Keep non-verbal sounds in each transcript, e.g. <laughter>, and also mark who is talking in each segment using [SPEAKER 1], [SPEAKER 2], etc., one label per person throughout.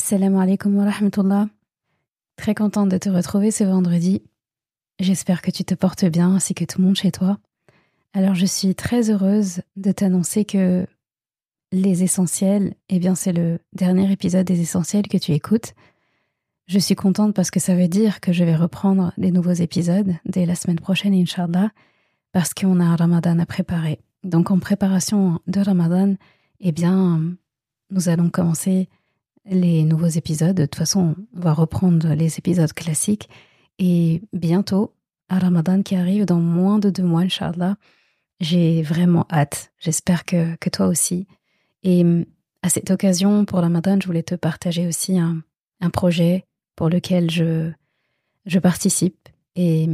[SPEAKER 1] Assalamu alaikum wa rahmatullah. Très contente de te retrouver ce vendredi. J'espère que tu te portes bien ainsi que tout le monde chez toi. Alors je suis très heureuse de t'annoncer que les essentiels, eh bien c'est le dernier épisode des essentiels que tu écoutes. Je suis contente parce que ça veut dire que je vais reprendre des nouveaux épisodes dès la semaine prochaine, Inch'Allah, parce qu'on a un ramadan à préparer. Donc en préparation de ramadan, eh bien, nous allons commencer les nouveaux épisodes. De toute façon, on va reprendre les épisodes classiques. Et bientôt, à Ramadan qui arrive dans moins de deux mois, Inch'Allah, j'ai vraiment hâte. J'espère que, que toi aussi. Et à cette occasion, pour Ramadan, je voulais te partager aussi un, un projet pour lequel je, je participe. Et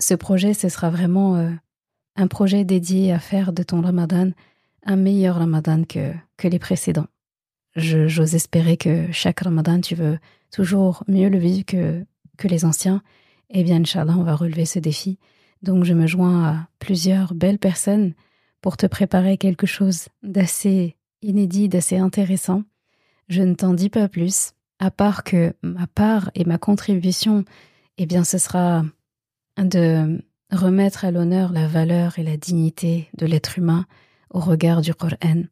[SPEAKER 1] ce projet, ce sera vraiment euh, un projet dédié à faire de ton Ramadan un meilleur Ramadan que, que les précédents j'ose espérer que chaque Ramadan, tu veux toujours mieux le vivre que, que les anciens. Eh bien, Inch'Allah, on va relever ce défi. Donc, je me joins à plusieurs belles personnes pour te préparer quelque chose d'assez inédit, d'assez intéressant. Je ne t'en dis pas plus, à part que ma part et ma contribution, eh bien, ce sera de remettre à l'honneur la valeur et la dignité de l'être humain au regard du Coran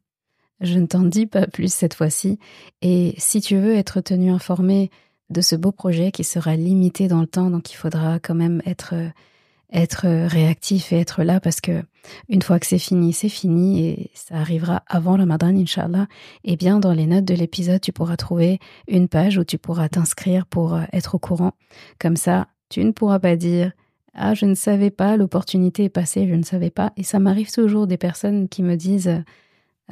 [SPEAKER 1] je ne t'en dis pas plus cette fois-ci. Et si tu veux être tenu informé de ce beau projet qui sera limité dans le temps, donc il faudra quand même être être réactif et être là parce que une fois que c'est fini, c'est fini et ça arrivera avant le Ramadan, Inch'Allah. Et bien, dans les notes de l'épisode, tu pourras trouver une page où tu pourras t'inscrire pour être au courant. Comme ça, tu ne pourras pas dire ah, je ne savais pas, l'opportunité est passée, je ne savais pas. Et ça m'arrive toujours des personnes qui me disent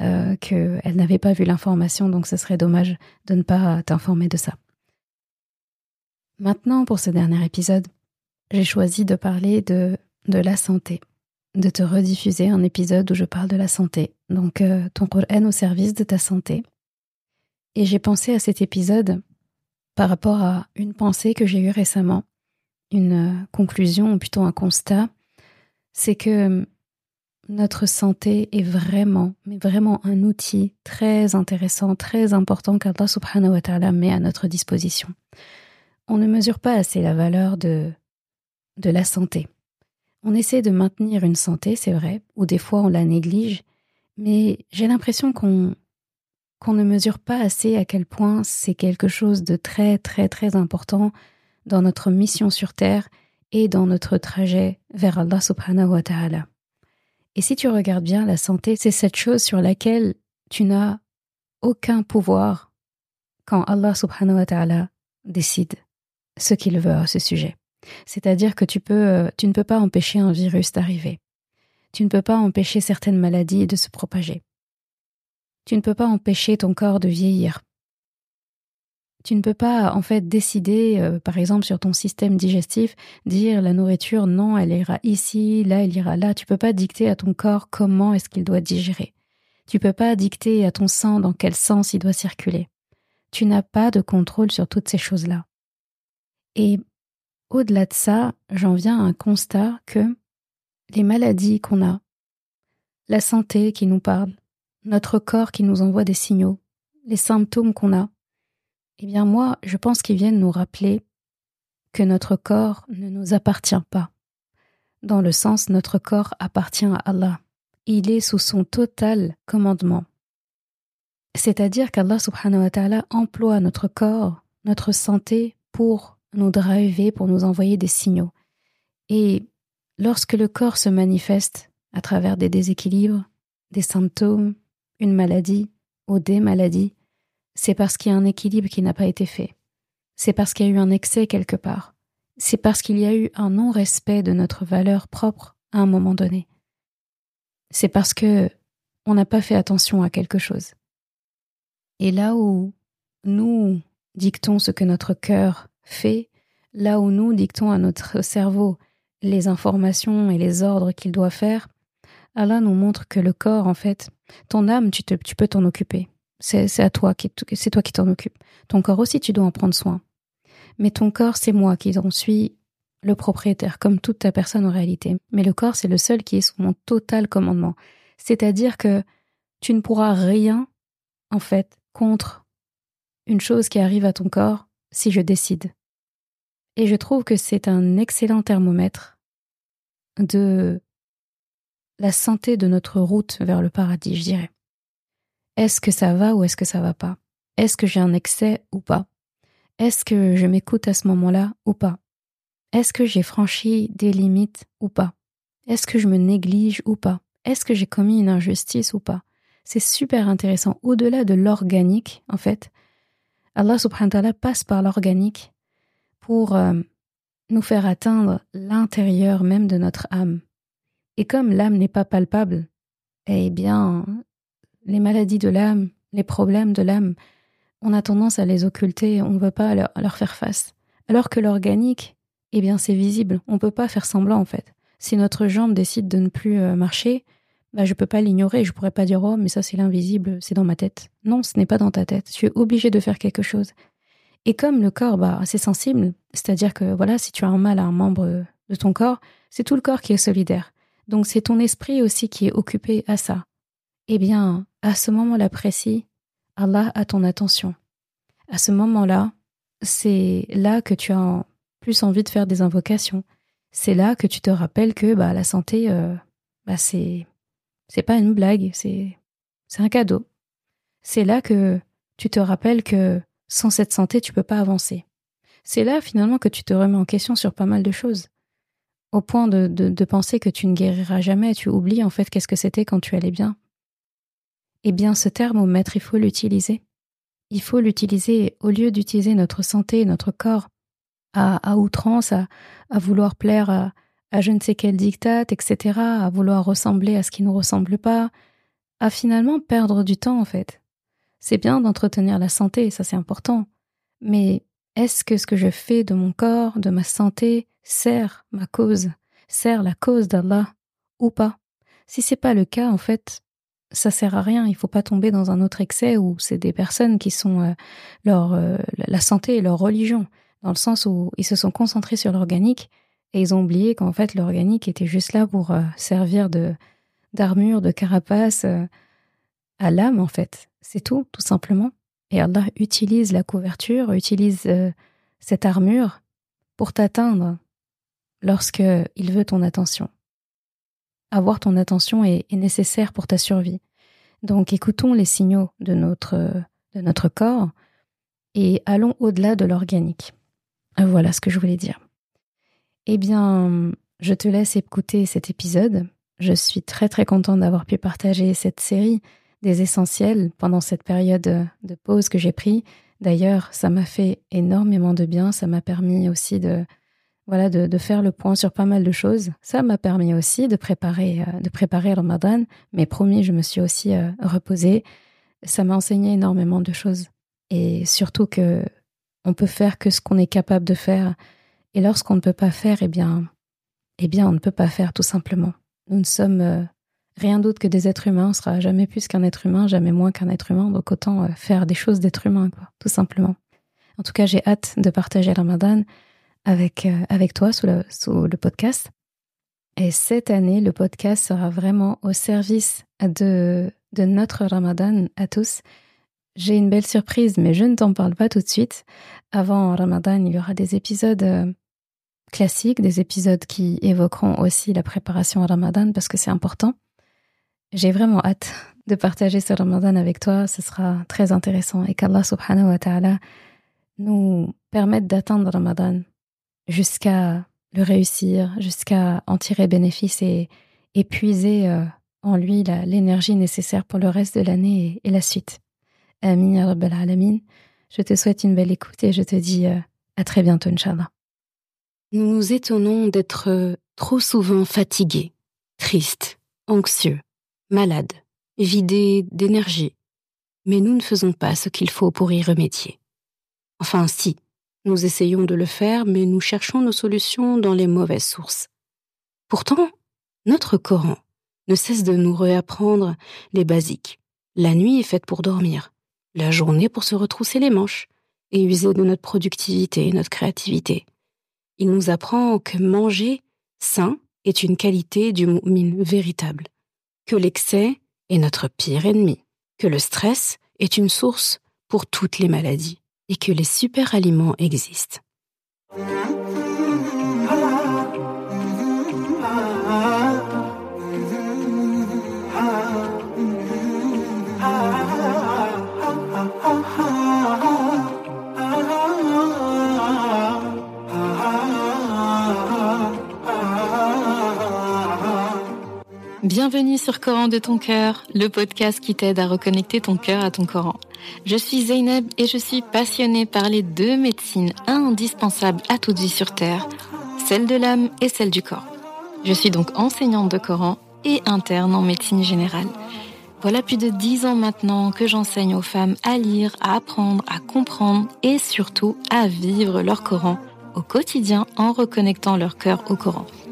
[SPEAKER 1] euh, qu'elle n'avait pas vu l'information, donc ce serait dommage de ne pas t'informer de ça. Maintenant, pour ce dernier épisode, j'ai choisi de parler de, de la santé, de te rediffuser un épisode où je parle de la santé, donc euh, ton Coran au service de ta santé. Et j'ai pensé à cet épisode par rapport à une pensée que j'ai eue récemment, une conclusion ou plutôt un constat, c'est que notre santé est vraiment, mais vraiment un outil très intéressant, très important qu'Allah subhanahu wa ta'ala met à notre disposition. On ne mesure pas assez la valeur de, de la santé. On essaie de maintenir une santé, c'est vrai, ou des fois on la néglige, mais j'ai l'impression qu'on qu'on ne mesure pas assez à quel point c'est quelque chose de très très très important dans notre mission sur Terre et dans notre trajet vers Allah subhanahu wa ta'ala. Et si tu regardes bien, la santé, c'est cette chose sur laquelle tu n'as aucun pouvoir quand Allah subhanahu wa ta'ala décide ce qu'il veut à ce sujet. C'est-à-dire que tu euh, tu ne peux pas empêcher un virus d'arriver. Tu ne peux pas empêcher certaines maladies de se propager. Tu ne peux pas empêcher ton corps de vieillir. Tu ne peux pas en fait décider, euh, par exemple sur ton système digestif, dire la nourriture non, elle ira ici, là, elle ira là. Tu peux pas dicter à ton corps comment est-ce qu'il doit digérer. Tu peux pas dicter à ton sang dans quel sens il doit circuler. Tu n'as pas de contrôle sur toutes ces choses-là. Et au-delà de ça, j'en viens à un constat que les maladies qu'on a, la santé qui nous parle, notre corps qui nous envoie des signaux, les symptômes qu'on a, eh bien moi, je pense qu'ils viennent nous rappeler que notre corps ne nous appartient pas. Dans le sens, notre corps appartient à Allah. Il est sous son total commandement. C'est-à-dire qu'Allah subhanahu wa ta'ala emploie notre corps, notre santé pour nous driver, pour nous envoyer des signaux. Et lorsque le corps se manifeste à travers des déséquilibres, des symptômes, une maladie ou des maladies, c'est parce qu'il y a un équilibre qui n'a pas été fait. C'est parce qu'il y a eu un excès quelque part. C'est parce qu'il y a eu un non-respect de notre valeur propre à un moment donné. C'est parce que on n'a pas fait attention à quelque chose. Et là où nous dictons ce que notre cœur fait, là où nous dictons à notre cerveau les informations et les ordres qu'il doit faire, Allah nous montre que le corps, en fait, ton âme, tu, tu peux t'en occuper. C'est à toi qui c'est toi qui t'en occupe. Ton corps aussi, tu dois en prendre soin. Mais ton corps, c'est moi qui en suis le propriétaire, comme toute ta personne en réalité. Mais le corps, c'est le seul qui est sous mon total commandement. C'est-à-dire que tu ne pourras rien, en fait, contre une chose qui arrive à ton corps si je décide. Et je trouve que c'est un excellent thermomètre de la santé de notre route vers le paradis, je dirais. Est-ce que ça va ou est-ce que ça va pas? Est-ce que j'ai un excès ou pas? Est-ce que je m'écoute à ce moment-là ou pas? Est-ce que j'ai franchi des limites ou pas? Est-ce que je me néglige ou pas? Est-ce que j'ai commis une injustice ou pas? C'est super intéressant. Au-delà de l'organique, en fait, Allah subhanahu wa passe par l'organique pour euh, nous faire atteindre l'intérieur même de notre âme. Et comme l'âme n'est pas palpable, eh bien, les maladies de l'âme, les problèmes de l'âme, on a tendance à les occulter, on ne veut pas leur, faire face. Alors que l'organique, eh bien, c'est visible, on ne peut pas faire semblant en fait. Si notre jambe décide de ne plus euh, marcher, bah, je peux pas l'ignorer, je pourrais pas dire oh mais ça c'est l'invisible, c'est dans ma tête. Non, ce n'est pas dans ta tête. Tu es obligé de faire quelque chose. Et comme le corps, bah, c'est sensible, c'est-à-dire que voilà, si tu as un mal à un membre de ton corps, c'est tout le corps qui est solidaire. Donc c'est ton esprit aussi qui est occupé à ça. Eh bien, à ce moment-là précis, Allah a ton attention. À ce moment-là, c'est là que tu as plus envie de faire des invocations. C'est là que tu te rappelles que bah, la santé, euh, bah, c'est c'est pas une blague, c'est c'est un cadeau. C'est là que tu te rappelles que sans cette santé, tu peux pas avancer. C'est là finalement que tu te remets en question sur pas mal de choses. Au point de, de penser que tu ne guériras jamais, tu oublies en fait qu'est-ce que c'était quand tu allais bien. Eh bien, ce thermomètre, il faut l'utiliser. Il faut l'utiliser au lieu d'utiliser notre santé, notre corps à, outrance, à, vouloir plaire à, je ne sais quel diktat, etc., à vouloir ressembler à ce qui ne ressemble pas, à finalement perdre du temps en fait. C'est bien d'entretenir la santé, ça c'est important, mais est-ce que ce que je fais de mon corps, de ma santé, sert ma cause, sert la cause d'Allah ou pas? Si c'est pas le cas, en fait, ça sert à rien. Il faut pas tomber dans un autre excès où c'est des personnes qui sont euh, leur euh, la santé et leur religion, dans le sens où ils se sont concentrés sur l'organique et ils ont oublié qu'en fait l'organique était juste là pour euh, servir de d'armure, de carapace à l'âme en fait. C'est tout, tout simplement. Et Allah utilise la couverture, utilise cette armure pour t'atteindre lorsque il veut ton attention avoir ton attention est, nécessaire pour ta survie. Donc écoutons les signaux de notre, de notre corps et allons au-delà de l'organique. Voilà ce que je voulais dire. Eh bien, je te laisse écouter cet épisode. Je suis très très contente d'avoir pu partager cette série des essentiels pendant cette période de pause que j'ai pris. D'ailleurs, ça m'a fait énormément de bien. Ça m'a permis aussi de, voilà, de, faire le point sur pas mal de choses. Ça m'a permis aussi de préparer, euh, de préparer Ramadan, mais promis, je me suis aussi euh, reposée. Ça m'a enseigné énormément de choses. Et surtout que on peut faire que ce qu'on est capable de faire. Et lorsqu'on ne peut pas faire, eh bien, eh bien, on ne peut pas faire tout simplement. Nous ne sommes euh, rien d'autre que des êtres humains. On sera jamais plus qu'un être humain, jamais moins qu'un être humain. Donc autant faire des choses d'être humain, quoi, tout simplement. En tout cas, j'ai hâte de partager Ramadan avec, euh, avec toi sous le, sous le podcast. Et cette année, le podcast sera vraiment au service de, de notre Ramadan à tous. J'ai une belle surprise, mais je ne t'en parle pas tout de suite. Avant Ramadan, il y aura des épisodes euh, classiques, des épisodes qui évoqueront aussi la préparation à Ramadan parce que c'est important. J'ai vraiment hâte de partager ce Ramadan avec toi. Ce sera très intéressant et qu'Allah subhanahu wa ta'ala nous permette d'atteindre Ramadan jusqu'à le réussir, jusqu'à en tirer bénéfice et épuiser euh, en lui l'énergie nécessaire pour le reste de l'année et, la suite. Amin ya Rabbal. Je te souhaite une belle écoute et je te dis euh, à très bientôt, Inch'Allah.
[SPEAKER 2] Nous nous étonnons d'être euh, trop souvent fatigués, tristes, anxieux, malades, vidés d'énergie, mais nous ne faisons pas ce qu'il faut pour y remédier. Enfin, si, nous essayons de le faire, mais nous cherchons nos solutions dans les mauvaises sources. Pourtant, notre Coran ne cesse de nous réapprendre les basiques. La nuit est faite pour dormir, la journée pour se retrousser les manches et user de notre productivité et notre créativité. Il nous apprend que manger sain est une qualité du mu'min véritable, que l'excès est notre pire ennemi, que le stress est une source pour toutes les maladies
[SPEAKER 1] et que les super aliments existent.
[SPEAKER 3] Bienvenue sur Coran de ton cœur, le podcast qui t'aide à reconnecter ton cœur à ton Coran. Je suis Zeynep et je suis passionnée par les deux médecines indispensables à toute vie sur Terre, celle de l'âme et celle du corps. Je suis donc enseignante de Coran et interne en médecine générale. Voilà plus de dix ans maintenant que j'enseigne aux femmes à lire, à apprendre, à comprendre et surtout à vivre leur Coran au quotidien en reconnectant leur cœur au Coran.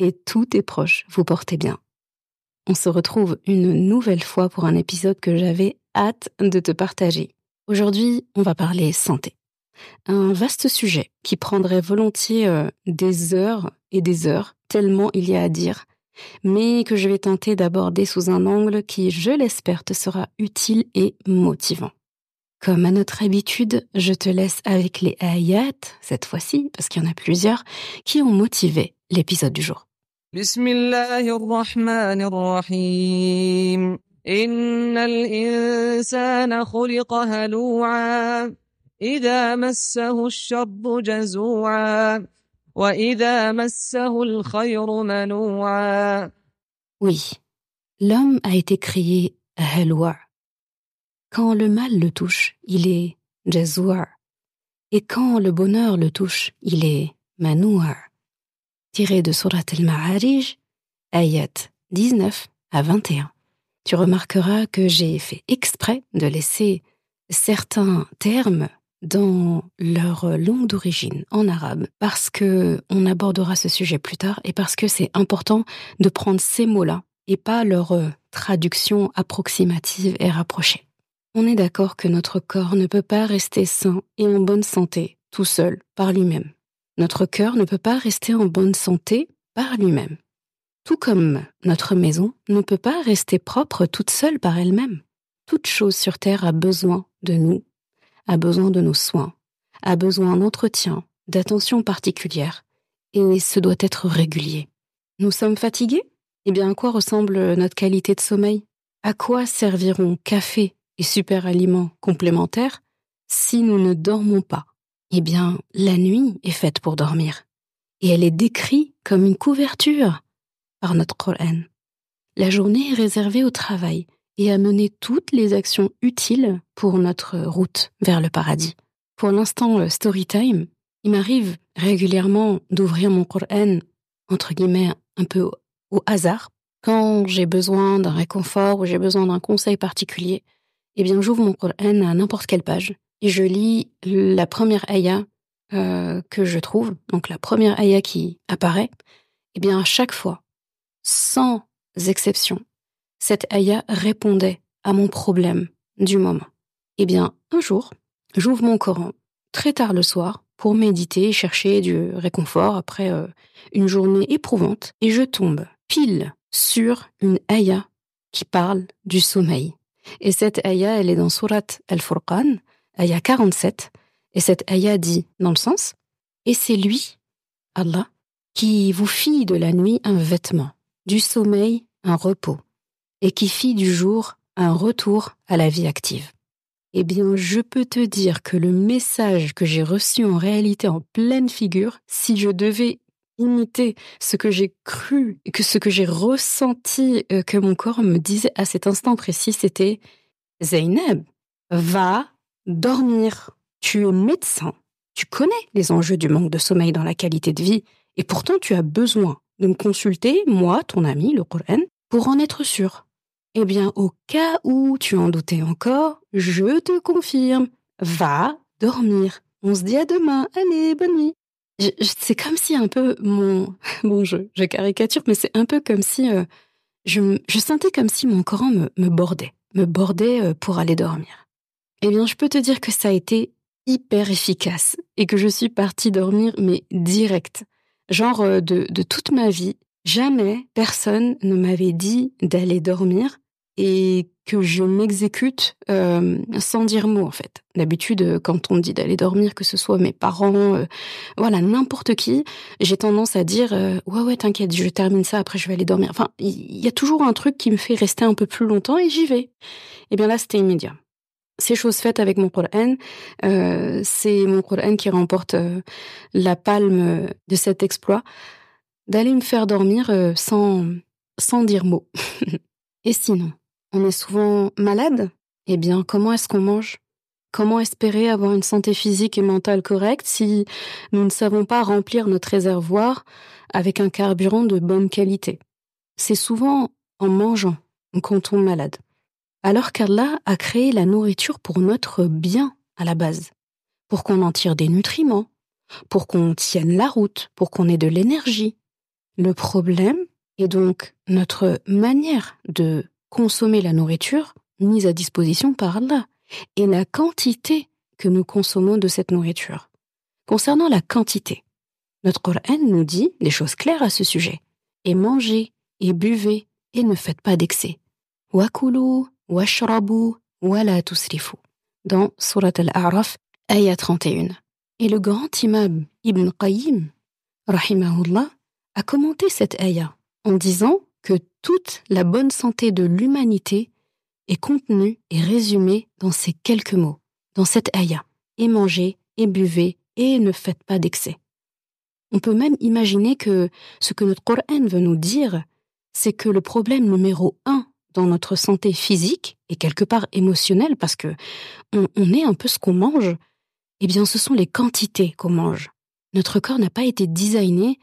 [SPEAKER 1] et tous tes proches vous portez bien. On se retrouve une nouvelle fois pour un épisode que j'avais hâte de te partager. Aujourd'hui, on va parler santé. Un vaste sujet qui prendrait volontiers euh, des heures et des heures, tellement il y a à dire, mais que je vais tenter d'aborder sous un angle qui, je l'espère, te sera utile et motivant. Comme à notre habitude, je te laisse avec les ayats, cette fois-ci, parce qu'il y en a plusieurs, qui ont motivé l'épisode du jour.
[SPEAKER 4] بسم الله الرحمن الرحيم إن الإنسان خلق هلوعا إذا مسه الشر جزوعا وإذا مسه الخير منوعا
[SPEAKER 1] Oui, l'homme a été créé haloua. Quand le mal le touche, il est jazoua. Et quand le bonheur le touche, il est manoua tiré de Surat al-Ma'arij, ayat 19 à 21. Tu remarqueras que j'ai fait exprès de laisser certains termes dans leur langue d'origine en arabe parce que on abordera ce sujet plus tard et parce que c'est important de prendre ces mots-là et pas leur traduction approximative et rapprochée. On est d'accord que notre corps ne peut pas rester sain et en bonne santé tout seul par lui-même. Notre cœur ne peut pas rester en bonne santé par lui-même. Tout comme notre maison ne peut pas rester propre toute seule par elle-même. Toute chose sur Terre a besoin de nous, a besoin de nos soins, a besoin d'entretien, d'attention particulière, et ce doit être régulier. Nous sommes fatigués? Eh bien, à quoi ressemble notre qualité de sommeil? À quoi serviront café et super aliments complémentaires si nous ne dormons pas? Eh bien, la nuit est faite pour dormir. Et elle est décrite comme une couverture par notre Coran. La journée est réservée au travail et à mener toutes les actions utiles pour notre route vers le paradis. Pour l'instant, story time, il m'arrive régulièrement d'ouvrir mon Coran, entre guillemets, un peu au hasard. Quand j'ai besoin d'un réconfort ou j'ai besoin d'un conseil particulier, eh bien, j'ouvre mon Coran à n'importe quelle page je lis la première ayah euh, que je trouve, donc la première ayah qui apparaît, eh bien à chaque fois, sans exception, cette ayah répondait à mon problème du moment. Eh bien, un jour, j'ouvre mon Coran très tard le soir pour méditer et chercher du réconfort après euh, une journée éprouvante, et je tombe pile sur une ayah qui parle du sommeil. Et cette ayah, elle est dans Surat Al-Furqan, ayah 47, et cette ayah dit dans le sens, et c'est lui, Allah, qui vous fit de la nuit un vêtement, du sommeil un repos, et qui fit du jour un retour à la vie active. Eh bien, je peux te dire que le message que j'ai reçu en réalité en pleine figure, si je devais imiter ce que j'ai cru que ce que j'ai ressenti euh, que mon corps me disait à cet instant précis, c'était Zainab, va dormir. Tu es médecin. Tu connais les enjeux du manque de sommeil dans la qualité de vie. Et pourtant, tu as besoin de me consulter, moi, ton ami, le Coran, pour en être sûr. Eh bien, au cas où tu en doutais encore, je te confirme, va dormir. On se dit à demain. Allez, bonne nuit. c'est comme si un peu mon <laughs> bon je, je caricature mais c'est un peu comme si euh, je, sentais comme si mon corps me, me bordait me bordait euh, pour aller dormir. Eh bien je peux te dire que ça a été hyper efficace et que je suis partie dormir mais direct genre euh, de, de toute ma vie jamais personne ne m'avait dit d'aller dormir et que je m'exécute euh, sans dire mot en fait. D'habitude, euh, quand on me dit d'aller dormir, que ce soit mes parents, voilà, n'importe qui, j'ai tendance à dire ouais ouais t'inquiète, je termine ça, après je vais aller dormir. Enfin, il y a toujours un truc qui me fait rester un peu plus longtemps et j'y vais. Et eh bien là, c'était immédiat. C'est chose faite avec mon Coran. c'est mon Coran qui remporte la palme de cet exploit d'aller me faire dormir sans sans dire mot. <laughs> et sinon on est souvent malade, eh bien, comment est-ce qu'on mange? Comment espérer avoir une santé physique et mentale correcte si nous ne savons pas remplir notre réservoir avec un carburant de bonne qualité? C'est souvent en mangeant qu'on tombe malade. Alors qu'Allah a créé la nourriture pour notre bien à la base, pour qu'on en tire des nutriments, pour qu'on tienne la route, pour qu'on ait de l'énergie. Le problème est donc notre manière de consommer la nourriture mise à disposition par Allah et la quantité que nous consommons de cette nourriture. Concernant la quantité, notre Coran nous dit des choses claires à ce sujet. Et mangez, et buvez, et ne faites pas d'excès. Wakulu, washrabu, wala. Dans Surat al-A'raf, ayah 31. Et le grand imam Ibn Qayyim, rahimahullah, a commenté cette ayah en disant que toute la bonne santé de l'humanité est contenue et résumée dans ces quelques mots, dans cette ayah. Et mangez, et buvez, et ne faites pas d'excès. On peut même imaginer que ce que notre Coran veut nous dire, c'est que le problème numéro un dans notre santé physique et quelque part émotionnelle, parce que on, est un peu ce qu'on mange, eh bien, ce sont les quantités qu'on mange. Notre corps n'a pas été designé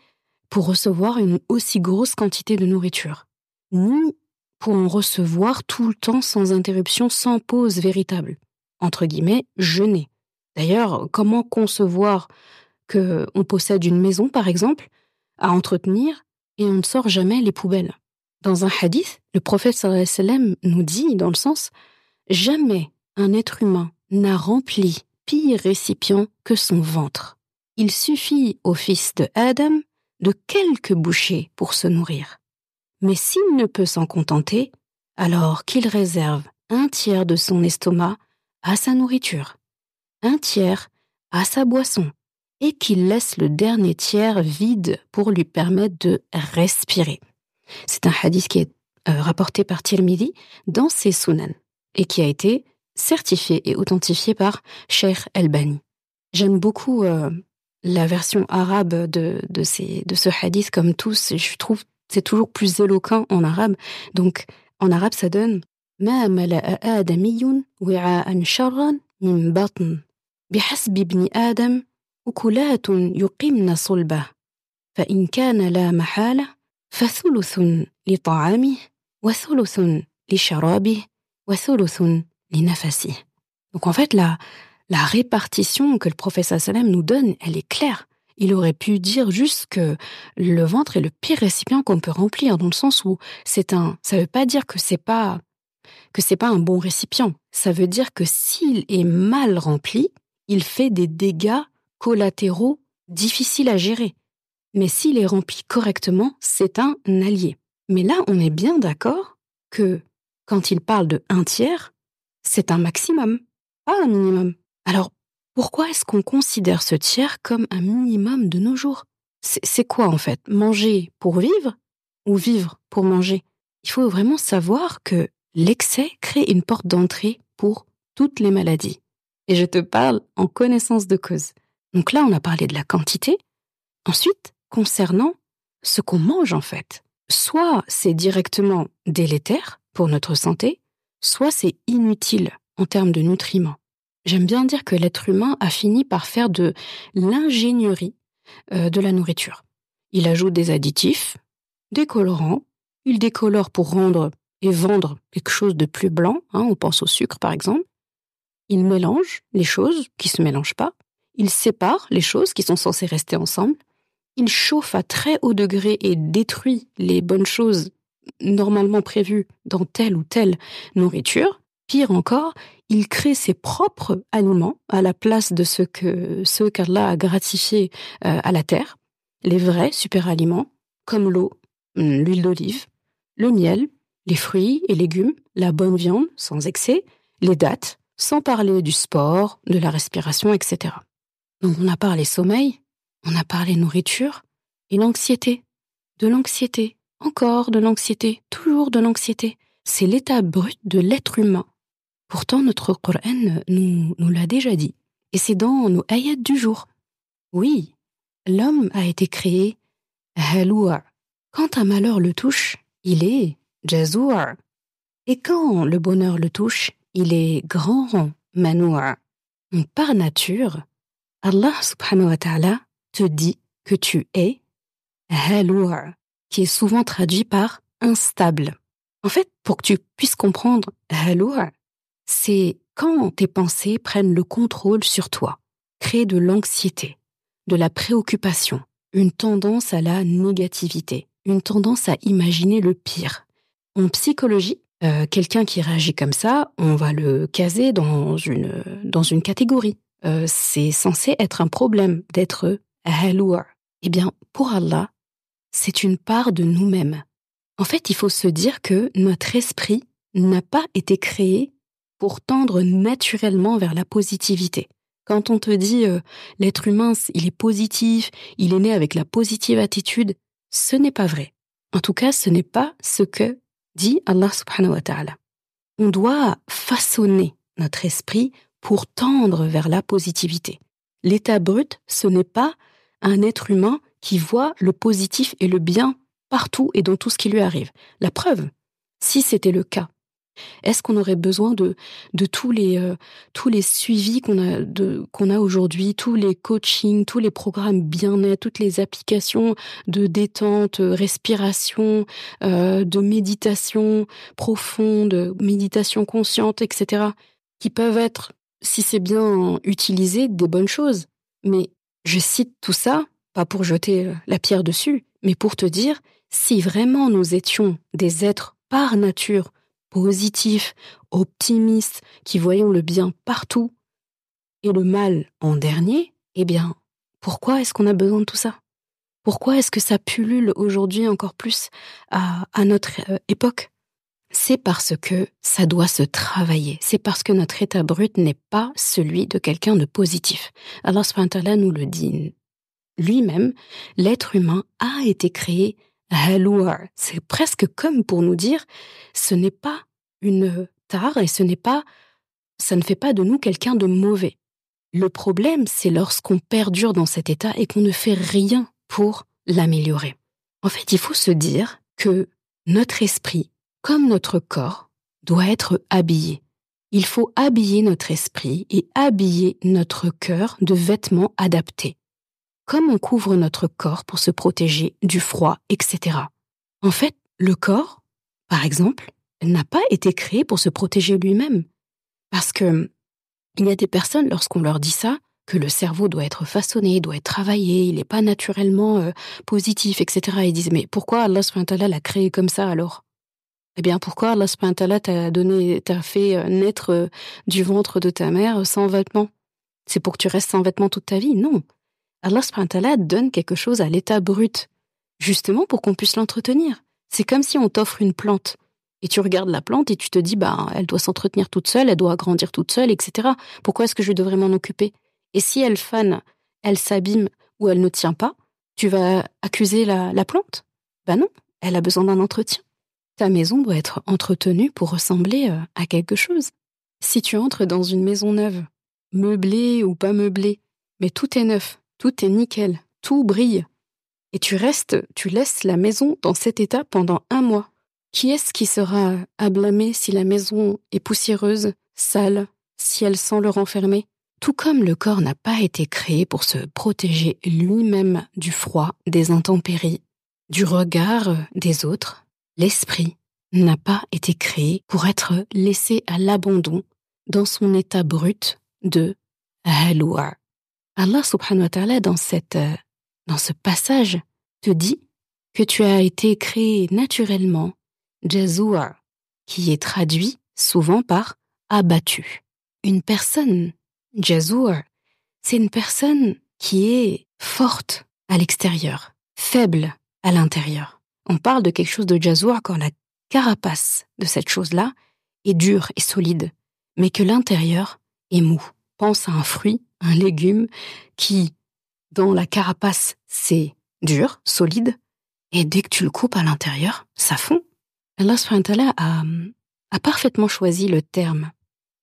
[SPEAKER 1] pour recevoir une aussi grosse quantité de nourriture, ni pour en recevoir tout le temps sans interruption, sans pause véritable. Entre guillemets, jeûner. D'ailleurs, comment concevoir que on possède une maison, par exemple, à entretenir et on ne sort jamais les poubelles? Dans un hadith, le prophète sallam nous dit, dans le sens, jamais un être humain n'a rempli pire récipient que son ventre. Il suffit au fils de Adam de quelques bouchées pour se nourrir. Mais s'il ne peut s'en contenter, alors qu'il réserve un tiers de son estomac à sa nourriture, un tiers à sa boisson, et qu'il laisse le dernier tiers vide pour lui permettre de respirer. C'est un hadith qui est euh, rapporté par Tirmidhi dans ses Sunan et qui a été certifié et authentifié par Sheikh El-Bani. J'aime beaucoup euh, la version arabe de, de, ces, de ce hadith, comme tous, je trouve c'est toujours plus éloquent en arabe. Donc, en arabe, ça donne ما ملأ آدمي وعاء شرا من بطن بحسب ابن آدم أكلات يقمن صلبه فإن كان لا محالة فثلث لطعامه وثلث لشرابه وثلث لنفسه. Donc en fait, la, la répartition que le professeur Salem nous donne, elle est claire. Il aurait pu dire juste que le ventre est le pire récipient qu'on peut remplir, dans le sens où c'est un, ça veut pas dire que c'est pas, que c'est pas un bon récipient. Ça veut dire que s'il est mal rempli, il fait des dégâts collatéraux difficiles à gérer. Mais s'il est rempli correctement, c'est un allié. Mais là, on est bien d'accord que quand il parle de un tiers, c'est un maximum, pas un minimum. Alors, pourquoi est-ce qu'on considère ce tiers comme un minimum de nos jours? C'est quoi en fait? Manger pour vivre ou vivre pour manger? Il faut vraiment savoir que l'excès crée une porte d'entrée pour toutes les maladies. Et je te parle en connaissance de cause. Donc là, on a parlé de la quantité. Ensuite, concernant ce qu'on mange en fait. Soit c'est directement délétère pour notre santé, soit c'est inutile en termes de nutriments. J'aime bien dire que l'être humain a fini par faire de l'ingénierie euh, de la nourriture. Il ajoute des additifs, des colorants, il décolore pour rendre et vendre quelque chose de plus blanc, hein, on pense au sucre par exemple. Il mélange les choses qui ne se mélangent pas, il sépare les choses qui sont censées rester ensemble, il chauffe à très haut degré et détruit les bonnes choses normalement prévues dans telle ou telle nourriture. Pire encore, il crée ses propres aliments à la place de ce que ceux qu'Allah a gratifiés euh, à la terre, les vrais super aliments comme l'eau, hum, l'huile d'olive, le miel, les fruits et légumes, la bonne viande sans excès, les dates, sans parler du sport, de la respiration, etc. Donc on a parlé sommeil, on a parlé nourriture et l'anxiété. De l'anxiété, encore de l'anxiété, toujours de l'anxiété. C'est l'état brut de l'être humain. Pourtant notre Coran nous, l'a déjà dit. Et c'est dans nos ayats du jour. Oui, l'homme a été créé haloua. Quand un malheur le touche, il est jazoua. Et quand le bonheur le touche, il est grand manoua. Par nature, Allah subhanahu wa ta'ala te dit que tu es haloua, qui est souvent traduit par instable. En fait, pour que tu puisses comprendre haloua, c'est quand tes pensées prennent le contrôle sur toi, créent de l'anxiété, de la préoccupation, une tendance à la négativité, une tendance à imaginer le pire. En psychologie, euh, quelqu'un qui réagit comme ça, on va le caser dans une, dans une catégorie. Euh, c'est censé être un problème d'être Eh bien, pour Allah, c'est une part de nous-mêmes. En fait, il faut se dire que notre esprit n'a pas été créé pour tendre naturellement vers la positivité. Quand on te dit euh, l'être humain, il est positif, il est né avec la positive attitude, ce n'est pas vrai. En tout cas, ce n'est pas ce que dit Allah subhanahu wa ta'ala. On doit façonner notre esprit pour tendre vers la positivité. L'état brut, ce n'est pas un être humain qui voit le positif et le bien partout et dans tout ce qui lui arrive. La preuve, si c'était le cas, est-ce qu'on aurait besoin de, de tous, les, euh, tous les suivis qu'on a, qu'on a aujourd'hui, tous les coachings, tous les programmes bien-être, toutes les applications de détente, respiration, euh, de méditation profonde, méditation consciente, etc., qui peuvent être, si c'est bien utilisé, des bonnes choses. Mais je cite tout ça, pas pour jeter euh, la pierre dessus, mais pour te dire, si vraiment nous étions des êtres par nature positifs, optimistes, qui voyons le bien partout et le mal en dernier, eh bien, pourquoi est-ce qu'on a besoin de tout ça? Pourquoi est-ce que ça pullule aujourd'hui encore plus à, notre euh, époque? C'est parce que ça doit se travailler. C'est parce que notre état brut n'est pas celui de quelqu'un de positif. Alors, Allah nous le dit lui-même, l'être humain a été créé c'est presque comme pour nous dire, ce n'est pas une tare et ce n'est pas, ça ne fait pas de nous quelqu'un de mauvais. Le problème, c'est lorsqu'on perdure dans cet état et qu'on ne fait rien pour l'améliorer. En fait, il faut se dire que notre esprit, comme notre corps, doit être habillé. Il faut habiller notre esprit et habiller notre cœur de vêtements adaptés comme on couvre notre corps pour se protéger du froid, etc. En fait, le corps, par exemple, n'a pas été créé pour se protéger lui-même. Parce que il y a des personnes, lorsqu'on leur dit ça, que le cerveau doit être façonné, doit être travaillé, il n'est pas naturellement euh, positif, etc. Ils disent, mais pourquoi Allah l'a créé comme ça alors? Eh bien, pourquoi Allah t'a donné, t'a fait euh, naître euh, du ventre de ta mère sans vêtements? C'est pour que tu restes sans vêtements toute ta vie? Non. Allah subhanahu donne quelque chose à l'état brut, justement pour qu'on puisse l'entretenir. C'est comme si on t'offre une plante et tu regardes la plante et tu te dis bah elle doit s'entretenir toute seule, elle doit grandir toute seule, etc. Pourquoi est-ce que je devrais m'en occuper? Et si elle fane, elle s'abîme ou elle ne tient pas, tu vas accuser la, la plante? Ben non, elle a besoin d'un entretien. Ta maison doit être entretenue pour ressembler euh, à quelque chose. Si tu entres dans une maison neuve, meublée ou pas meublée, mais tout est neuf, tout est nickel, tout brille. Et tu restes, tu laisses la maison dans cet état pendant un mois. Qui est-ce qui sera à blâmer si la maison est poussiéreuse, sale, si elle sent le renfermer? Tout comme le corps n'a pas été créé pour se protéger lui-même du froid, des intempéries, du regard des autres, l'esprit n'a pas été créé pour être laissé à l'abandon dans son état brut de haloua, Allah subhanahu wa ta'ala dans cette, euh, dans ce passage te dit que tu as été créé naturellement, Jazua, qui est traduit souvent par abattu. Une personne, Jazua, c'est une personne qui est forte à l'extérieur, faible à l'intérieur. On parle de quelque chose de Jazua quand la carapace de cette chose-là est dure et solide, mais que l'intérieur est mou. Pense à un fruit, un légume qui, dans la carapace, c'est dur, solide, et dès que tu le coupes à l'intérieur, ça fond. Allah a, a parfaitement choisi le terme.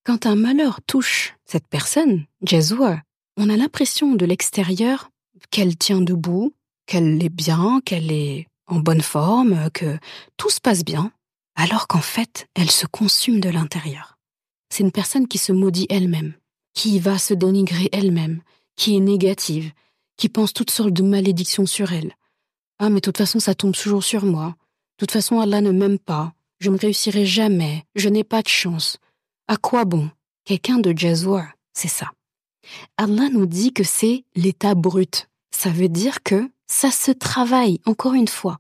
[SPEAKER 1] Quand un malheur touche cette personne, Jazua, on a l'impression de l'extérieur qu'elle tient debout, qu'elle est bien, qu'elle est en bonne forme, que tout se passe bien, alors qu'en fait, elle se consume de l'intérieur. C'est une personne qui se maudit elle-même, qui va se dénigrer elle-même, qui est négative, qui pense toutes sortes de malédictions sur elle. Ah, mais de toute façon, ça tombe toujours sur moi. De toute façon, Allah ne m'aime pas. Je ne réussirai jamais. Je n'ai pas de chance. À quoi bon? Quelqu'un de Jazwa, c'est ça. Allah nous dit que c'est l'état brut. Ça veut dire que ça se travaille, encore une fois.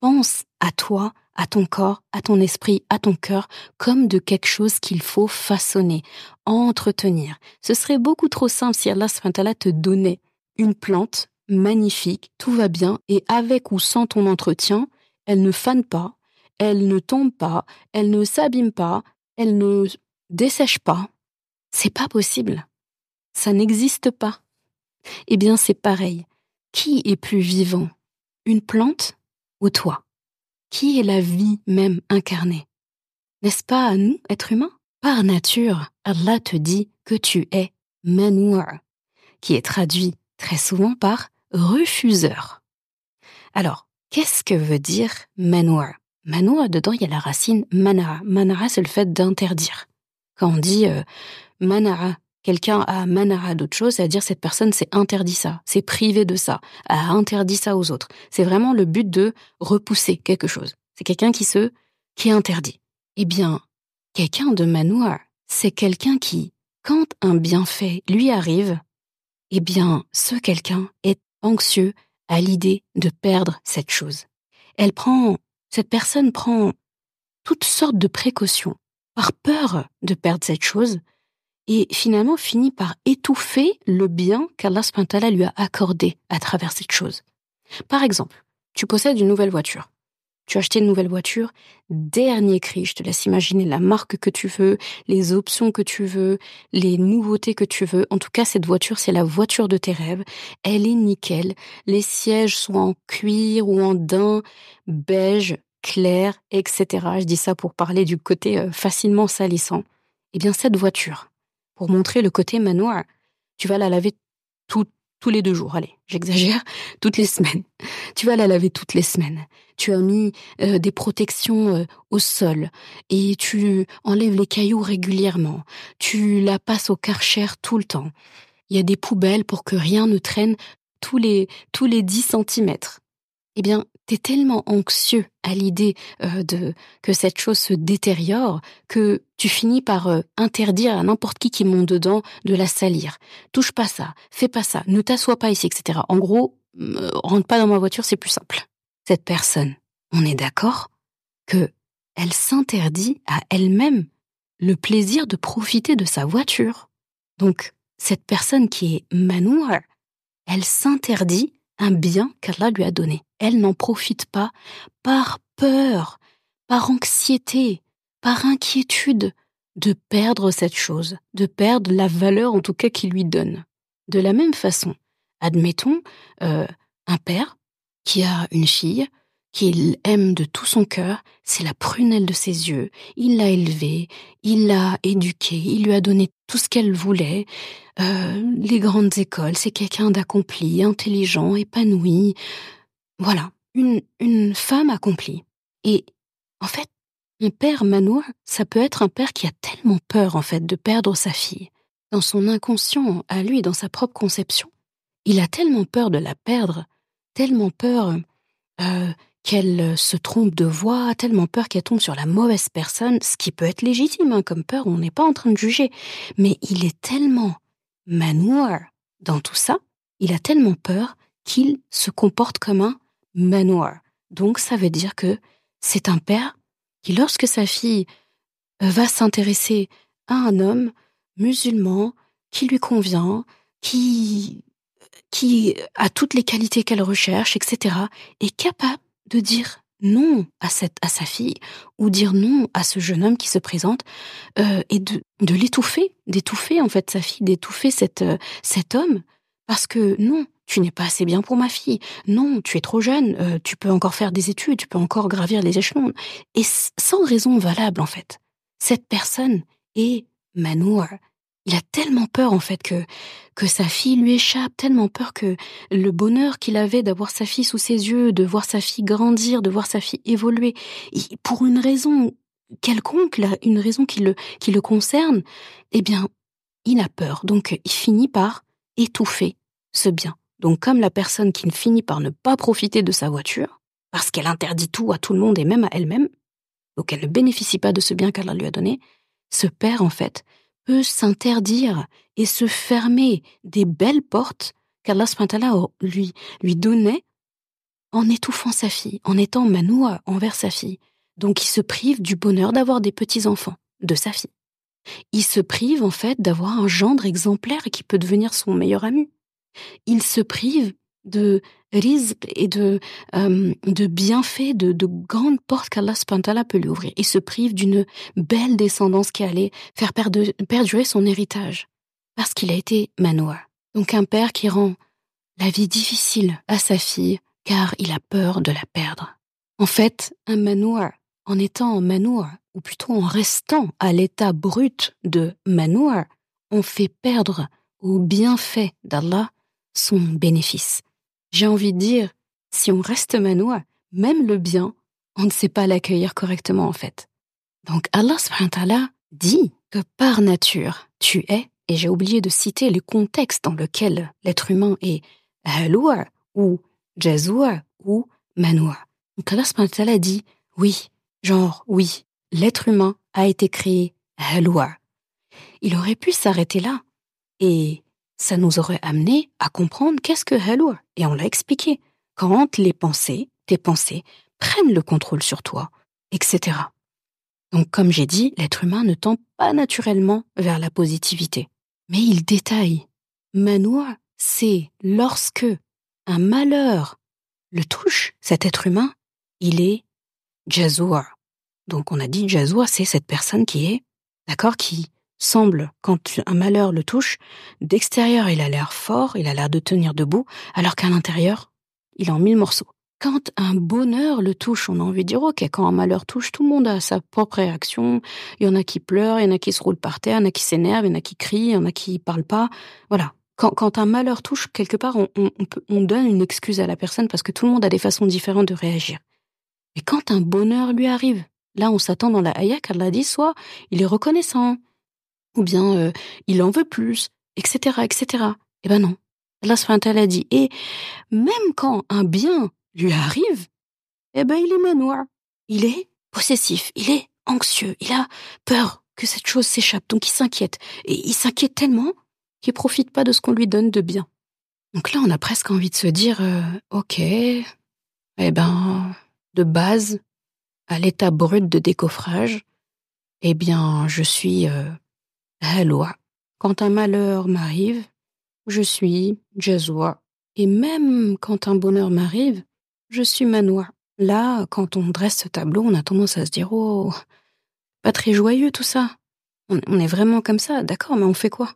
[SPEAKER 1] Pense à toi, à ton corps, à ton esprit, à ton cœur, comme de quelque chose qu'il faut façonner, entretenir. Ce serait beaucoup trop simple si Allah te donnait une plante magnifique, tout va bien, et avec ou sans ton entretien, elle ne fane pas, elle ne tombe pas, elle ne s'abîme pas, elle ne dessèche pas. C'est pas possible. Ça n'existe pas. Eh bien, c'est pareil. Qui est plus vivant Une plante ou toi? Qui est la vie même incarnée? N'est-ce pas à nous, êtres humains? Par nature, Allah te dit que tu es manouar, qui est traduit très souvent par refuseur. Alors, qu'est-ce que veut dire manouar Manouar, dedans, il y a la racine manara. Manara, c'est le fait d'interdire. Quand on dit euh, manara, quelqu'un a manara d'autre chose, c'est-à-dire cette personne s'est interdit ça, s'est privé de ça, a interdit ça aux autres. C'est vraiment le but de repousser quelque chose. C'est quelqu'un qui se, qui est interdit. Eh bien, quelqu'un de manouar, c'est quelqu'un qui, quand un bienfait lui arrive, eh bien, ce quelqu'un est anxieux à l'idée de perdre cette chose. Elle prend, cette personne prend toutes sortes de précautions par peur de perdre cette chose et finalement finit par étouffer le bien qu'Allah lui a accordé à travers cette chose. Par exemple, tu possèdes une nouvelle voiture. Tu as acheté une nouvelle voiture, dernier cri, je te laisse imaginer la marque que tu veux, les options que tu veux, les nouveautés que tu veux. En tout cas, cette voiture, c'est la voiture de tes rêves. Elle est nickel. Les sièges sont en cuir ou en daim, beige, clair, etc. Je dis ça pour parler du côté euh, facilement salissant. Eh bien, cette voiture, pour montrer le côté manoir, tu vas la laver tous les deux jours. Allez, j'exagère, <laughs> toutes les semaines. Tu vas la laver toutes les semaines. Tu as mis euh, des protections euh, au sol et tu enlèves les cailloux régulièrement. Tu la passes au karcher tout le temps. Il y a des poubelles pour que rien ne traîne tous les tous les 10 centimètres eh bien, t'es tellement anxieux à l'idée euh, de que cette chose se détériore que tu finis par euh, interdire à n'importe qui qui monte dedans de la salir. Touche pas ça, fais pas ça, ne t'assois pas ici, etc. En gros, rentre pas dans ma voiture, c'est plus simple. Cette personne, on est d'accord que elle s'interdit à elle-même le plaisir de profiter de sa voiture. Donc, cette personne qui est manoir, elle s'interdit un bien qu'Allah lui a donné. Elle n'en profite pas par peur, par anxiété, par inquiétude de perdre cette chose, de perdre la valeur en tout cas qu'il lui donne. De la même façon, admettons euh, un père qui a une fille qu'il aime de tout son cœur, c'est la prunelle de ses yeux, il l'a élevée, il l'a éduquée, il lui a donné tout ce qu'elle voulait, euh, les grandes écoles, c'est quelqu'un d'accompli, intelligent, épanoui, voilà, une, une femme accomplie. Et en fait, un père manoir, ça peut être un père qui a tellement peur en fait de perdre sa fille. Dans son inconscient, à lui, dans sa propre conception, il a tellement peur de la perdre, tellement peur euh, qu'elle se trompe de voix, tellement peur qu'elle tombe sur la mauvaise personne, ce qui peut être légitime hein, comme peur, on n'est pas en train de juger, mais il est tellement manoir dans tout ça, il a tellement peur qu'il se comporte comme un manoir. Donc ça veut dire que c'est un père qui, lorsque sa fille va s'intéresser à un homme musulman qui lui convient, qui, qui a toutes les qualités qu'elle recherche, etc., est capable de dire non à, cette, à sa fille ou dire non à ce jeune homme qui se présente euh, et de, de l'étouffer, d'étouffer en fait sa fille, d'étouffer cette, euh, cet homme parce que non, tu n'es pas assez bien pour ma fille. Non, tu es trop jeune, euh, tu peux encore faire des études, tu peux encore gravir les échelons. Et sans raison valable, en fait. Cette personne est Manour. Il a tellement peur, en fait, que, que sa fille lui échappe, tellement peur que le bonheur qu'il avait d'avoir sa fille sous ses yeux, de voir sa fille grandir, de voir sa fille évoluer, pour une raison quelconque, une raison qui le, qui le concerne, eh bien, il a peur. Donc, il finit par étouffer ce bien. Donc comme la personne qui finit par ne pas profiter de sa voiture, parce qu'elle interdit tout à tout le monde et même à elle-même, donc elle ne bénéficie pas de ce bien qu'Allah lui a donné, ce père, en fait, peut s'interdire et se fermer des belles portes qu'Allah lui, lui donnait en étouffant sa fille, en étant manoua envers sa fille. Donc il se prive du bonheur d'avoir des petits-enfants de sa fille. Il se prive en fait d'avoir un gendre exemplaire qui peut devenir son meilleur ami il se prive de rizq et de, euh, de bienfaits, de, de grandes portes qu'Allah peut lui ouvrir. Il se prive d'une belle descendance qui allait faire perdurer son héritage. Parce qu'il a été manoir. Donc un père qui rend la vie difficile à sa fille car il a peur de la perdre. En fait, un manoir, en étant manoir, ou plutôt en restant à l'état brut de manoir, on fait perdre au bienfait d'Allah son bénéfice. J'ai envie de dire, si on reste manoua, même le bien, on ne sait pas l'accueillir correctement en fait. Donc Allah subhanahu dit que par nature, tu es, et j'ai oublié de citer le contexte dans lequel l'être humain est haloua ou jazoua ou manoua. Donc Allah subhanahu dit oui, genre oui, l'être humain a été créé haloua. Il aurait pu s'arrêter là et ça nous aurait amené à comprendre qu'est-ce que Hello Et on l'a expliqué. Quand les pensées, tes pensées, prennent le contrôle sur toi, etc. Donc, comme j'ai dit, l'être humain ne tend pas naturellement vers la positivité. Mais il détaille. Manoua, c'est lorsque un malheur le touche, cet être humain, il est jazoua. Donc, on a dit jazoua, c'est cette personne qui est, d'accord, qui semble, quand un malheur le touche, d'extérieur il a l'air fort, il a l'air de tenir debout, alors qu'à l'intérieur, il est en mille morceaux. Quand un bonheur le touche, on a envie de dire, ok, quand un malheur touche, tout le monde a sa propre réaction. Il y en a qui pleurent, il y en a qui se roulent par terre, il y en a qui s'énervent, il y en a qui crient, il y en a qui parlent pas. Voilà. Quand, un malheur touche, quelque part, on, on donne une excuse à la personne parce que tout le monde a des façons différentes de réagir. Mais quand un bonheur lui arrive, là, on s'attend dans la ayah qu'Allah dit, soit il est reconnaissant, ou bien euh, il en veut plus, etc., etc. Eh ben non. Allah a dit, et même quand un bien lui arrive, eh ben il est manoir, il est possessif, il est anxieux, il a peur que cette chose s'échappe, donc il s'inquiète. Et il s'inquiète tellement qu'il profite pas de ce qu'on lui donne de bien. Donc là, on a presque envie de se dire, euh, ok, eh ben, de base, à l'état brut de décoffrage, eh bien, je suis euh, Quand un malheur m'arrive, je suis Jazwa. Et même quand un bonheur m'arrive, je suis Manoa. Là, quand on dresse ce tableau, on a tendance à se dire Oh, pas très joyeux tout ça. On, est vraiment comme ça, d'accord, mais on fait quoi?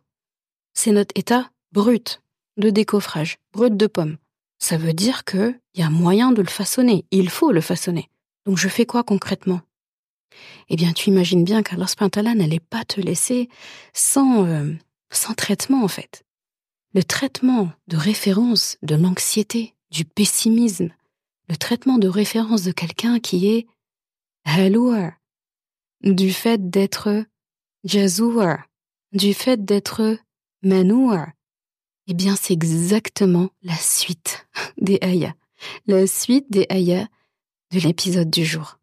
[SPEAKER 1] C'est notre état brut de décoffrage, brut de pomme. Ça veut dire qu'il y a moyen de le façonner, il faut le façonner. Donc je fais quoi concrètement? Eh bien tu imagines bien qu'Allah Spintala n'allait pas te laisser sans, euh, sans traitement en fait. Le traitement de référence de l'anxiété, du pessimisme, le traitement de référence de quelqu'un qui est haloua, du fait d'être jazoua, du fait d'être manoua, eh bien c'est exactement la suite des ayats, la suite des ayats de l'épisode du jour.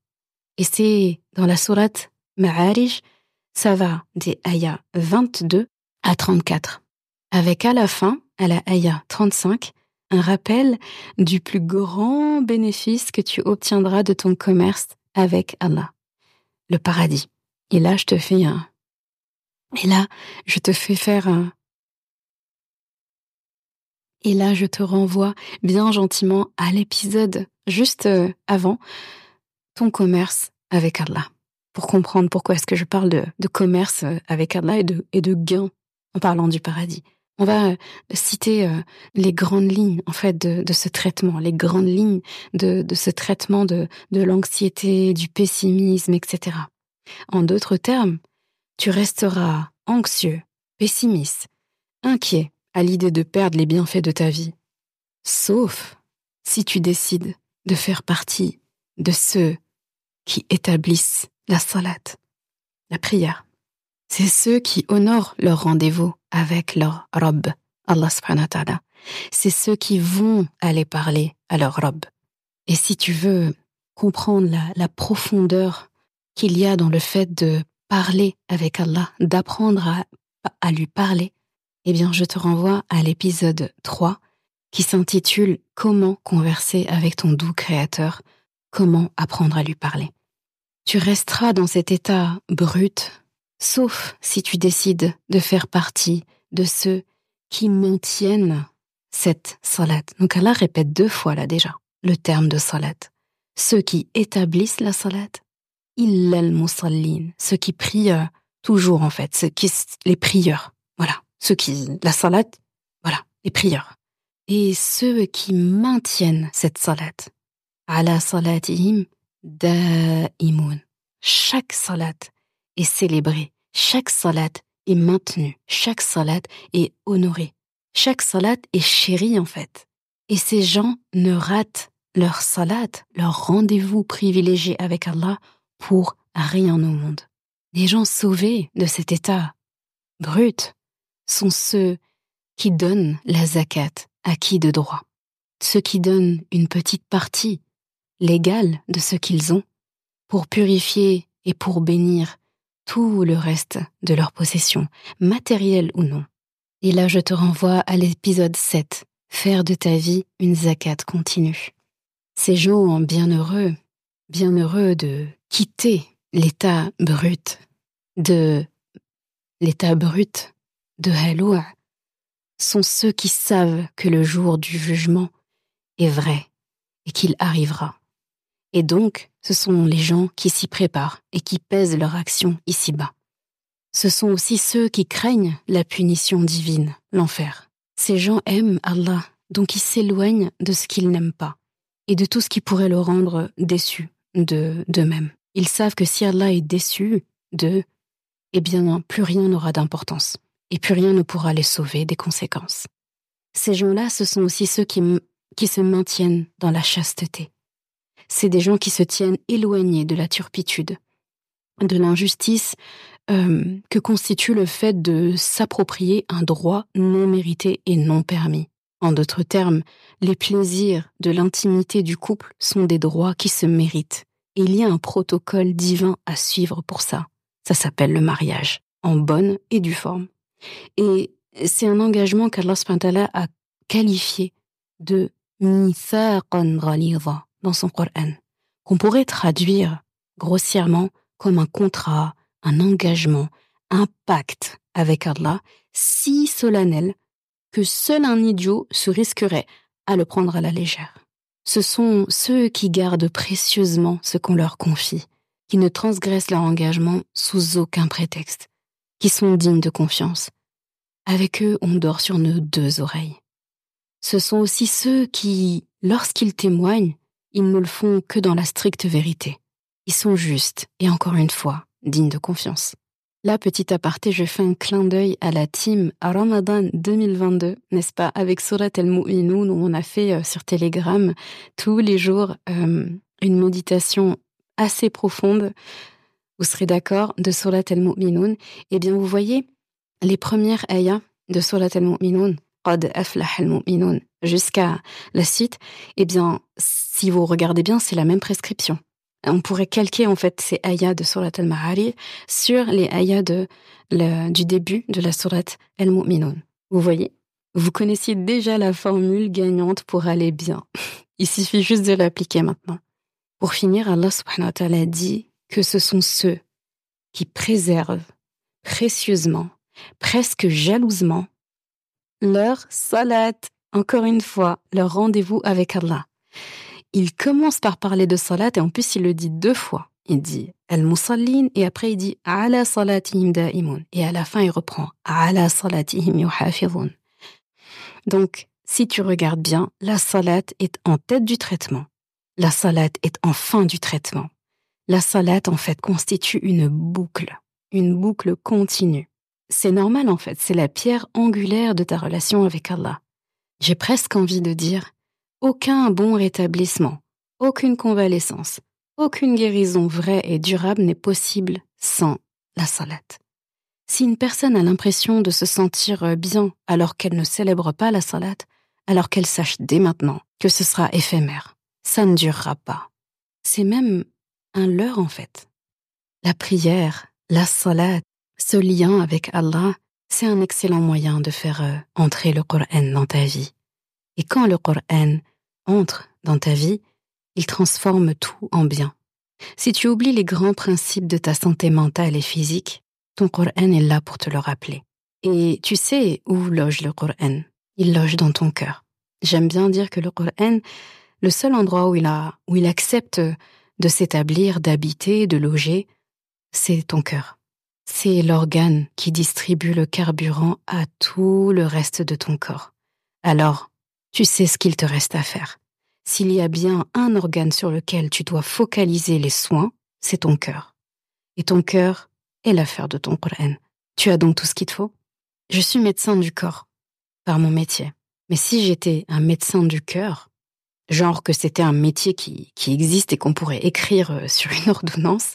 [SPEAKER 1] Et c'est dans la sourate Ma'arij, ça va des ayats 22 à 34. avec à la fin, à la ayah 35, un rappel du plus grand bénéfice que tu obtiendras de ton commerce avec Allah, le paradis. Et là, je te fais un... Et là, je te fais faire un... Et là, je te renvoie bien gentiment à l'épisode juste euh, avant ton commerce avec Allah, pour comprendre pourquoi est-ce que je parle de, commerce euh, avec Allah et de, et de gain en parlant du paradis. On va euh, citer les grandes lignes en fait de, ce traitement, les grandes lignes de, de ce traitement de, de l'anxiété, du pessimisme, etc. En d'autres termes, tu resteras anxieux, pessimiste, inquiet à l'idée de perdre les bienfaits de ta vie, sauf si tu décides de faire partie de ceux qui établissent la salat, la prière. C'est ceux qui honorent leur rendez-vous avec leur robe, Allah subhanahu wa ta'ala. C'est ceux qui vont aller parler à leur robe. Et si tu veux comprendre la, la profondeur qu'il y a dans le fait de parler avec Allah, d'apprendre à, à lui parler, eh bien, je te renvoie à l'épisode 3 qui s'intitule Comment converser avec ton doux créateur, comment apprendre à lui parler. Tu resteras dans cet état brut, sauf si tu décides de faire partie de ceux qui maintiennent cette salat. Donc Allah répète deux fois là déjà le terme de salat. Ceux qui établissent la salat illal musallin, ceux qui prient euh, toujours en fait, ceux qui, les prieurs, voilà, ceux qui, la salat, voilà, les prieurs. Et ceux qui maintiennent cette salat, ala salatihim da'imun. Chaque salat est célébrée, chaque salat est maintenue, chaque salat est honorée, chaque salat est chérie en fait. Et ces gens ne ratent leur salat, leur rendez-vous privilégié avec Allah pour rien au monde. Les gens sauvés de cet état brut sont ceux qui donnent la zakat à qui de droit, ceux qui donnent une petite partie légale de ce qu'ils ont pour purifier et pour bénir tout le reste de leur possession, matérielle ou non. Et là, je te renvoie à l'épisode 7, faire de ta vie une zakat continue. Ces gens bienheureux, bienheureux de quitter l'état brut de l'état brut de Haloua sont ceux qui savent que le jour du jugement est vrai et qu'il arrivera. Et donc, ce sont les gens qui s'y préparent et qui pèsent leur action ici-bas. Ce sont aussi ceux qui craignent la punition divine, l'enfer. Ces gens aiment Allah, donc ils s'éloignent de ce qu'ils n'aiment pas et de tout ce qui pourrait le rendre déçu de d'eux-mêmes. Ils savent que si Allah est déçu d'eux, eh bien, plus rien n'aura d'importance, et plus rien ne pourra les sauver des conséquences. Ces gens-là, ce sont aussi ceux qui se maintiennent dans la chasteté. C'est des gens qui se tiennent éloignés de la turpitude, de l'injustice euh, que constitue le fait de s'approprier un droit non mérité et non permis. En d'autres termes, les plaisirs de l'intimité du couple sont des droits qui se méritent il y a un protocole divin à suivre pour ça. Ça s'appelle le mariage, en bonne et due forme. Et c'est un engagement qu'Allah a qualifié de mithaqan dans son Coran, qu'on pourrait traduire grossièrement comme un contrat, un engagement, un pacte avec Allah si solennel que seul un idiot se risquerait à le prendre à la légère. Ce sont ceux qui gardent précieusement ce qu'on leur confie, qui ne transgressent leur engagement sous aucun prétexte, qui sont dignes de confiance. Avec eux, on dort sur nos deux oreilles. Ce sont aussi ceux qui, lorsqu'ils témoignent, ils ne le font que dans la stricte vérité. Ils sont justes et encore une fois, dignes de confiance. Là, petit aparté, je fais un clin d'œil à la team à Ramadan 2022, n'est-ce pas, avec Surat El-Mu'minun, où on a fait euh, sur Telegram tous les jours euh, une méditation assez profonde. Vous serez d'accord de Surat El-Mu'minun. Eh bien, vous voyez, les premières ayahs de Surat aflah al-mu'minun, jusqu'à la suite, eh bien, si vous regardez bien, c'est la même prescription on pourrait calquer en fait ces ayats de Surat al-Ma'ari sur les ayats de, du début de la Surat al-Mu'minun. Vous voyez? Vous connaissiez déjà la formule gagnante pour aller bien. <laughs> Il suffit juste de l'appliquer maintenant. Pour finir, Allah subhanahu wa ta'ala dit que ce sont ceux qui préservent précieusement, presque jalousement, leur salat, encore une fois, leur rendez-vous avec Allah. Il commence par parler de salat et en plus il le dit deux fois. Il dit al-musallin et après il dit ala salatihim da'imun et à la fin il reprend ala salatihim yuhafizun. Donc si tu regardes bien, la salat est en tête du traitement. La salat est en fin du traitement. La salat en fait constitue une boucle, une boucle continue. C'est normal en fait, c'est la pierre angulaire de ta relation avec Allah. J'ai presque envie de dire aucun bon rétablissement, aucune convalescence, aucune guérison vraie et durable n'est possible sans la salat. Si une personne a l'impression de se sentir bien alors qu'elle ne célèbre pas la salat, alors qu'elle sache dès maintenant que ce sera éphémère, ça ne durera pas. C'est même un leurre en fait. La prière, la salat, ce lien avec Allah, c'est un excellent moyen de faire euh, entrer le Coran dans ta vie. Et quand le Coran entre dans ta vie, il transforme tout en bien. Si tu oublies les grands principes de ta santé mentale et physique, ton Coran est là pour te le rappeler. Et tu sais où loge le Coran Il loge dans ton cœur. J'aime bien dire que le Coran, le seul endroit où il, a, où il accepte de s'établir, d'habiter, de loger, c'est ton cœur. C'est l'organe qui distribue le carburant à tout le reste de ton corps. Alors, tu sais ce qu'il te reste à faire. S'il y a bien un organe sur lequel tu dois focaliser les soins, c'est ton cœur. Et ton cœur est l'affaire de ton Qur'an. Tu as donc tout ce qu'il te faut? Je suis médecin du corps, par mon métier. Mais si j'étais un médecin du cœur, genre que c'était un métier qui, qui existe et qu'on pourrait écrire euh, sur une <laughs> ordonnance,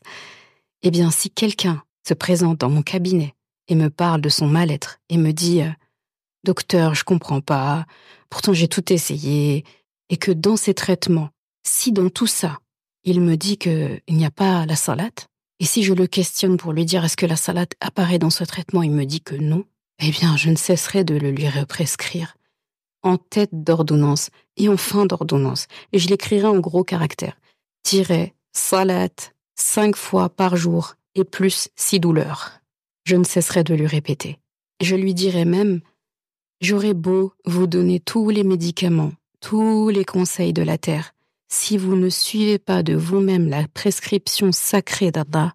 [SPEAKER 1] eh bien si quelqu'un se présente dans mon cabinet et me parle de son mal-être et me dit euh, Docteur, je comprends pas, pourtant j'ai tout essayé, et que dans ces traitements, si dans tout ça, il me dit qu'il n'y a pas la salade, et si je le questionne pour lui dire est-ce que la salade apparaît dans ce traitement, il me dit que non, eh bien je ne cesserai de le lui represcrire en tête d'ordonnance et en fin d'ordonnance, et je l'écrirai en gros caractères. Tiret, salade, cinq fois par jour, et plus si douleur. Je ne cesserai de lui répéter. Je lui dirai même, j'aurais beau vous donner tous les médicaments, tous les conseils de la terre. Si vous ne suivez pas de vous-même la prescription sacrée d'Allah,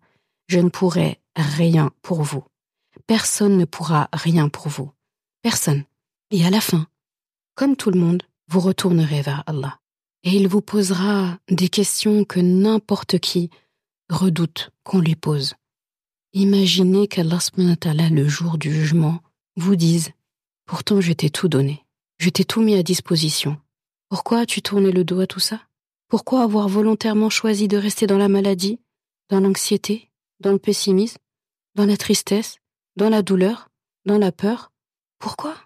[SPEAKER 1] je ne pourrai rien pour vous. Personne ne pourra rien pour vous. Personne. Et à la fin, comme tout le monde, vous retournerez vers Allah. Et il vous posera des questions que n'importe qui redoute qu'on lui pose. Imaginez qu'Allah le jour du jugement vous dise Pourtant je t'ai tout donné, je t'ai tout mis à disposition. Pourquoi as-tu tourné le dos à tout ça? Pourquoi avoir volontairement choisi de rester dans la maladie, dans l'anxiété, dans le pessimisme, dans la tristesse, dans la douleur, dans la peur? Pourquoi?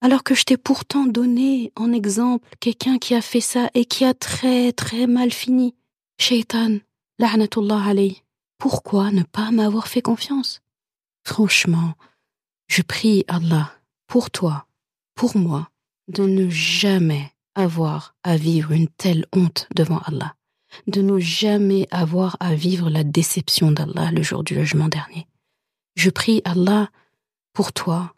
[SPEAKER 1] Alors que je t'ai pourtant donné en exemple quelqu'un qui a fait ça et qui a très très mal fini. Shaitan, la'natullah alayh. Pourquoi ne pas m'avoir fait confiance? Franchement, je prie Allah pour toi, pour moi, de ne jamais avoir à vivre une telle honte devant Allah, de ne jamais avoir à vivre la déception d'Allah le jour du jugement dernier. Je prie Allah pour toi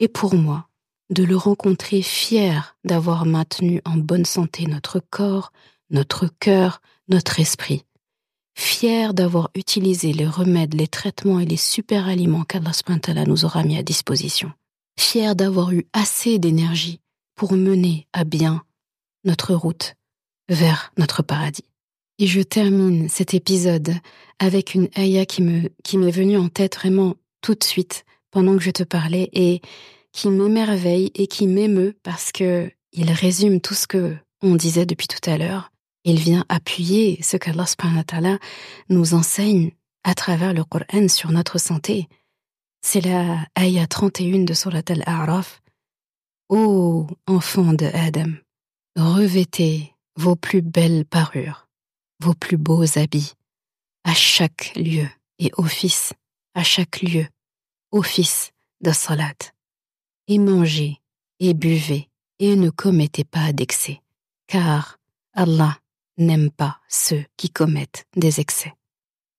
[SPEAKER 1] et pour moi de le rencontrer fier d'avoir maintenu en bonne santé notre corps, notre cœur, notre esprit, fier d'avoir utilisé les remèdes, les traitements et les super aliments qu'Allah nous aura mis à disposition, fier d'avoir eu assez d'énergie pour mener à bien notre route vers notre paradis. Et je termine cet épisode avec une ayah qui me, qui m'est venue en tête vraiment tout de suite pendant que je te parlais et qui m'émerveille et qui m'émeut parce que il résume tout ce que on disait depuis tout à l'heure. Il vient appuyer ce qu'Allah nous enseigne à travers le Coran sur notre santé. C'est la ayah 31 de Surat al-A'raf. Ô enfants de Adam, Revêtez vos plus belles parures, vos plus beaux habits, à chaque lieu et office, à chaque lieu, office de salat. et mangez et buvez et ne commettez pas d'excès, car Allah n'aime pas ceux qui commettent des excès.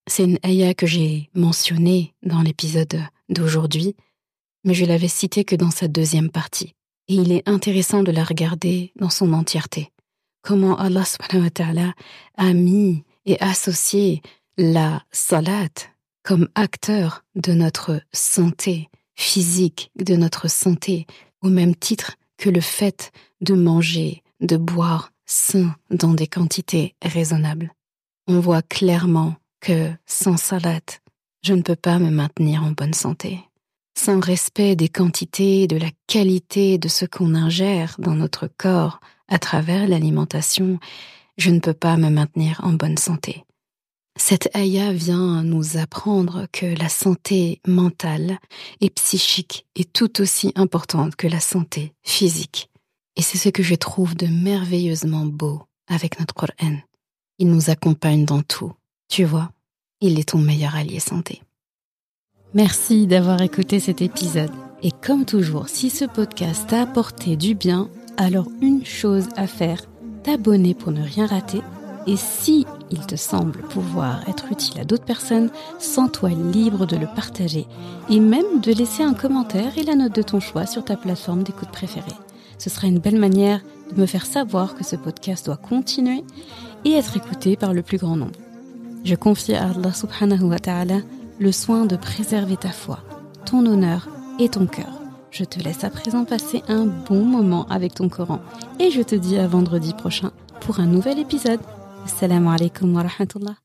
[SPEAKER 1] C'est une ayah que j'ai mentionnée dans l'épisode d'aujourd'hui, mais je l'avais citée que dans sa deuxième partie. Et il est intéressant de la regarder dans son entièreté. Comment Allah a mis et associé la salat comme acteur de notre santé physique, de notre santé, au même titre que le fait de manger, de boire sain dans des quantités raisonnables. On voit clairement que sans salade, je ne peux pas me maintenir en bonne santé. Sans respect des quantités de la qualité de ce qu'on ingère dans notre corps à travers l'alimentation, je ne peux pas me maintenir en bonne santé. Cette ayah vient nous apprendre que la santé mentale et psychique est tout aussi importante que la santé physique. Et c'est ce que je trouve de merveilleusement beau avec notre Coran. Il nous accompagne dans tout. Tu vois, il est ton meilleur allié santé.
[SPEAKER 3] Merci d'avoir écouté cet épisode. Et comme toujours, si ce podcast t'a apporté du bien, alors une chose à faire, t'abonner pour ne rien rater. Et si il te semble pouvoir être utile à d'autres personnes, sens-toi libre de le partager et même de laisser un commentaire et la note de ton choix sur ta plateforme d'écoute préférée. Ce sera une belle manière de me faire savoir que ce podcast doit continuer et être écouté par le plus grand nombre. Je confie à Allah subhanahu wa ta'ala le soin de préserver ta foi, ton honneur et ton cœur. Je te laisse à présent passer un bon moment avec ton Coran et je te dis à vendredi prochain pour un nouvel épisode. Assalamu alaikum wa rahmatullah.